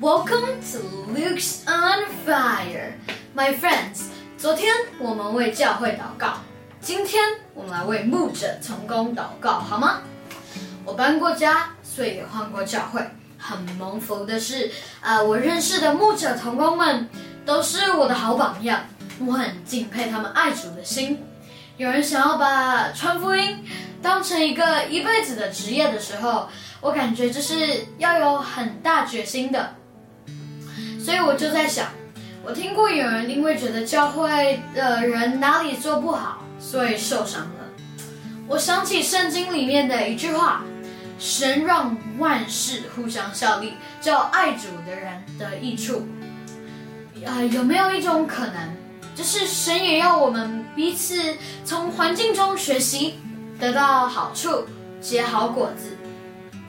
Welcome to Luke's on Fire, my friends. 昨天我们为教会祷告，今天我们来为牧者同工祷告，好吗？我搬过家，所以也换过教会。很蒙福的是，呃，我认识的牧者同工们都是我的好榜样，我很敬佩他们爱主的心。有人想要把传福音当成一个一辈子的职业的时候，我感觉这是要有很大决心的。所以我就在想，我听过有人因为觉得教会的人哪里做不好，所以受伤了。我想起圣经里面的一句话：“神让万事互相效力，叫爱主的人得益处。”啊，有没有一种可能？就是神也要我们彼此从环境中学习，得到好处，结好果子。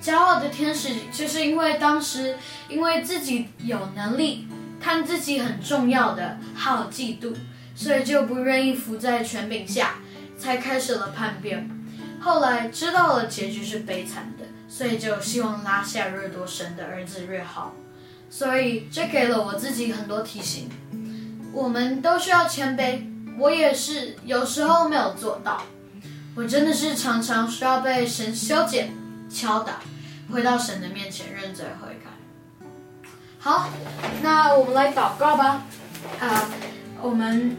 骄傲的天使就是因为当时因为自己有能力，看自己很重要的，好嫉妒，所以就不愿意服在权柄下，才开始了叛变。后来知道了结局是悲惨的，所以就希望拉下越多神的儿子越好。所以这给了我自己很多提醒。我们都需要谦卑，我也是有时候没有做到，我真的是常常需要被神修剪、敲打，回到神的面前认罪悔改。好，那我们来祷告吧。啊，我们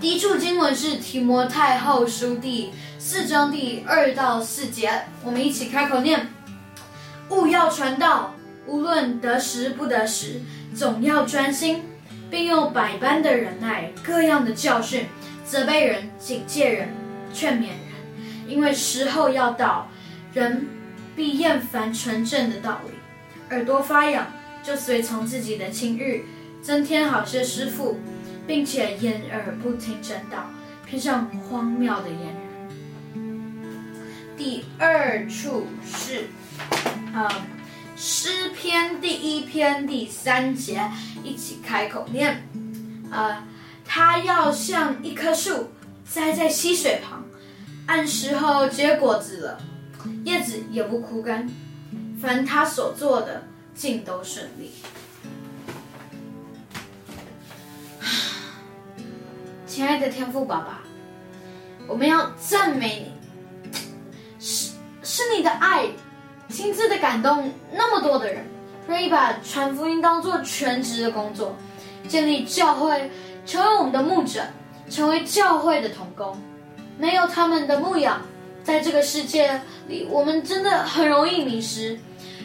第一处经文是提摩太后书第四章第二到四节，我们一起开口念：勿要传道，无论得时不得时，总要专心。并用百般的忍耐，各样的教训，责备人、警戒人、劝勉人，因为时候要到，人必厌烦纯正的道理，耳朵发痒，就随从自己的情欲，增添好些师傅，并且掩耳不听真道，偏向荒谬的言语。第二处是，啊。诗篇第一篇第三节，一起开口念。呃，他要像一棵树栽在溪水旁，按时候结果子了，叶子也不枯干。凡他所做的，尽都顺利。亲爱的天赋爸爸，我们要赞美你，是是你的爱。亲自的感动那么多的人，愿意把传福音当做全职的工作，建立教会，成为我们的牧者，成为教会的童工。没有他们的牧养，在这个世界里，我们真的很容易迷失，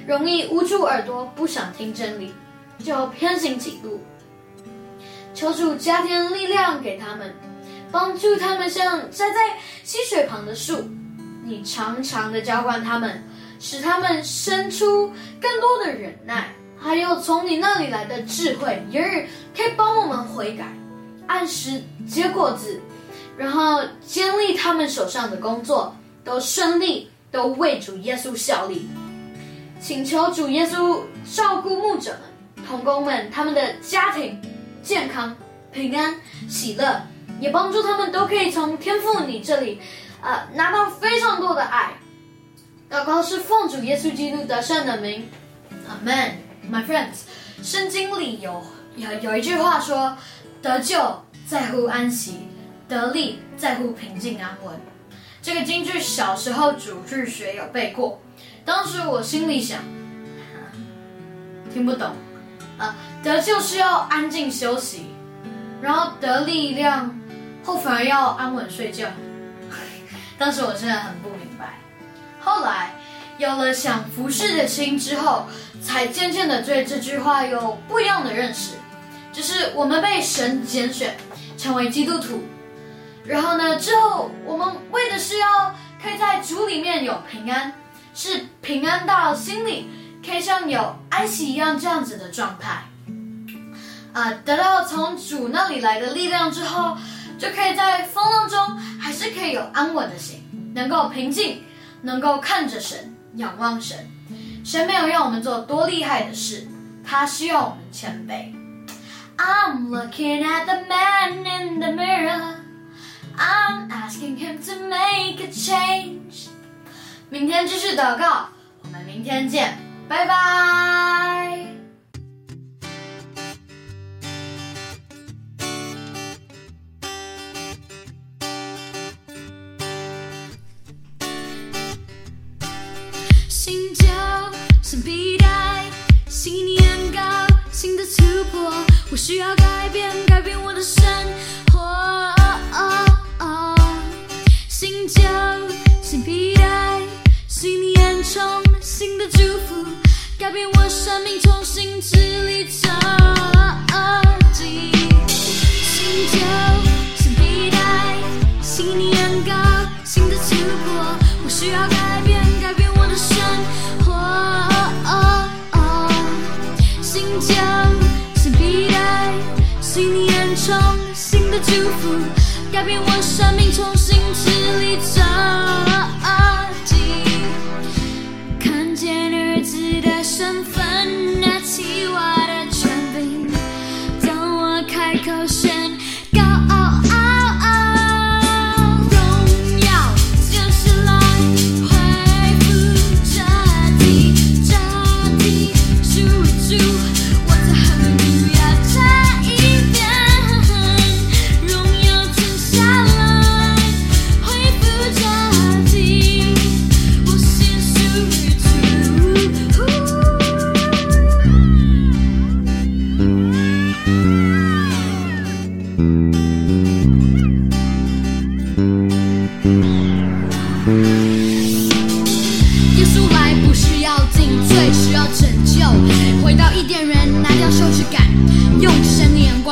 容易捂住耳朵，不想听真理，就偏行己路。求主加添力量给他们，帮助他们像栽在溪水旁的树，你长长的浇灌他们。使他们生出更多的忍耐，还有从你那里来的智慧，也日可以帮我们悔改，按时结果子，然后建立他们手上的工作都顺利，都为主耶稣效力。请求主耶稣照顾牧者们、童工们，他们的家庭健康、平安、喜乐，也帮助他们都可以从天父你这里，呃，拿到非常多的爱。祷告是奉主耶稣基督得胜的名，Amen。My friends，圣经里有有有一句话说：“得救在乎安息，得力在乎平静安稳。”这个京剧小时候主日学有背过，当时我心里想，听不懂啊，得救是要安静休息，然后得力量后反而要安稳睡觉。当时我真的很不明白。后来有了想服侍的心之后，才渐渐的对这句话有不一样的认识。就是我们被神拣选成为基督徒，然后呢，之后我们为的是要可以在主里面有平安，是平安到心里可以像有安息一样这样子的状态。啊，得到从主那里来的力量之后，就可以在风浪中还是可以有安稳的心，能够平静。能够看着神，仰望神，神没有让我们做多厉害的事，他需要我们谦卑。I'm looking at the man in the mirror. I'm asking him to make a change。明天继续祷告，我们明天见，拜拜。新旧是必然，新年高，新的突破，我需要改变。改变我生命，重新支离折进。新旧新皮带，新年高，新的突破，我需要改变，改变我的生活。新旧新皮带，新年充新的祝福，改变我生命，重新支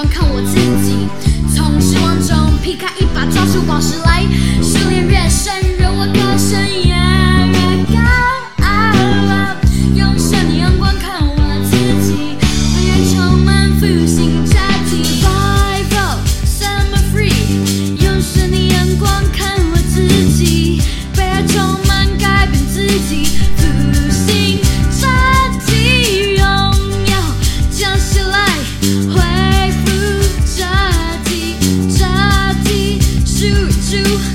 看我自己，从失望中劈开一把，抓住宝石来 you.